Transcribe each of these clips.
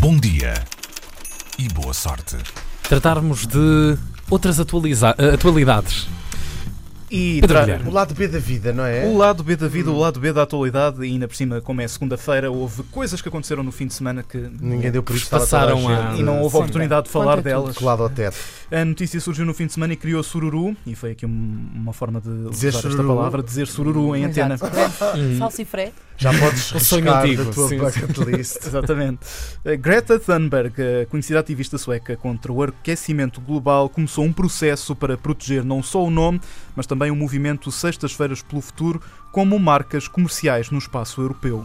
Bom dia e boa sorte. Tratarmos de outras atualiza- eh, atualidades. E Pedro tra- Guilherme. o lado B da vida, não é? O lado B da vida, o lado B da atualidade, e ainda por cima, como é segunda-feira, houve coisas que aconteceram no fim de semana que. Ninguém deu por isso. Passaram estava toda a- gente E não houve Sim. oportunidade de falar Conta tudo. delas. colado ao teto. A notícia surgiu no fim de semana e criou sururu, e foi aqui um- uma forma de Dizer usar esta sururu. palavra, dizer sururu em antena. Exato. Hum. Salsifré. Já podes riscar antigo, da tua sim, bucket list. Exatamente. A Greta Thunberg, a conhecida ativista sueca contra o aquecimento global, começou um processo para proteger não só o nome, mas também o movimento Sextas-feiras pelo Futuro como marcas comerciais no espaço europeu.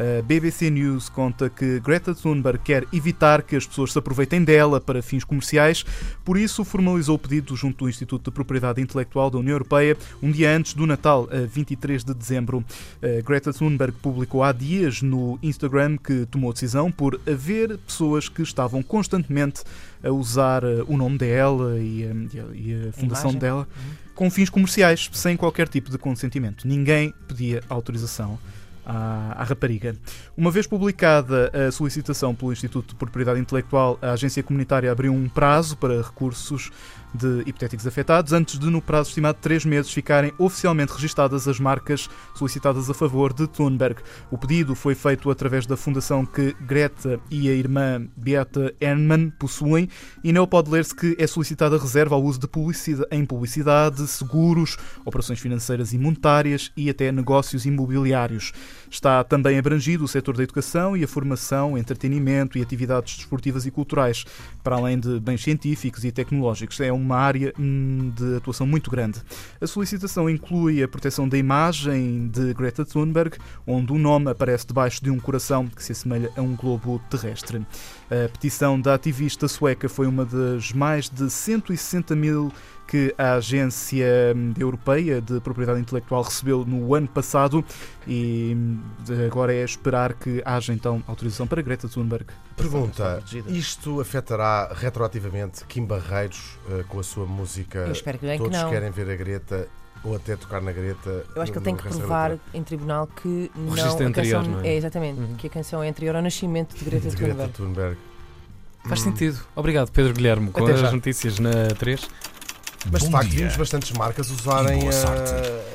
A BBC News conta que Greta Thunberg quer evitar que as pessoas se aproveitem dela para fins comerciais, por isso formalizou o pedido junto do Instituto de Propriedade Intelectual da União Europeia um dia antes do Natal, a 23 de dezembro. A Greta Thunberg publicou há dias no Instagram que tomou decisão por haver pessoas que estavam constantemente a usar eh, o nome dela e, eh, e a, e a fundação imagem. dela com fins comerciais, sem qualquer tipo de consentimento. Ninguém pedia autorização à, à rapariga. Uma vez publicada a solicitação pelo Instituto de Propriedade Intelectual, a agência comunitária abriu um prazo para recursos de hipotéticos afetados, antes de, no prazo estimado de três meses, ficarem oficialmente registadas as marcas solicitadas a favor de Thunberg. O pedido foi feito através da fundação que Greta e a irmã Beata Hermann possuem e nele pode ler-se que é solicitada reserva ao uso de publicidade, em publicidade, seguros, operações financeiras e monetárias e até negócios imobiliários. Está também abrangido o setor da educação e a formação, entretenimento e atividades desportivas e culturais, para além de bens científicos e tecnológicos. É uma área hum, de atuação muito grande. A solicitação inclui a proteção da imagem de Greta Thunberg, onde o nome aparece debaixo de um coração que se assemelha a um globo terrestre. A petição da ativista sueca foi uma das mais de 160 mil que a Agência hum, Europeia de Propriedade Intelectual recebeu no ano passado e hum, agora é esperar que haja então autorização para Greta Thunberg. Pergunta: isto afetará retroativamente Kim Barreiros eh, com a sua música? Eu espero que bem que Todos não. querem ver a Greta ou até tocar na Greta. Eu acho que ele tem que provar em tribunal que não. registro a anterior, canção, não é? exatamente. Uhum. Que a canção é anterior ao nascimento de Greta De Greta Thunberg. Thunberg. Faz sentido. Obrigado, Pedro Guilherme, com Até as já. notícias na 3. Mas de Bom facto dia vimos bastantes marcas usarem boa a.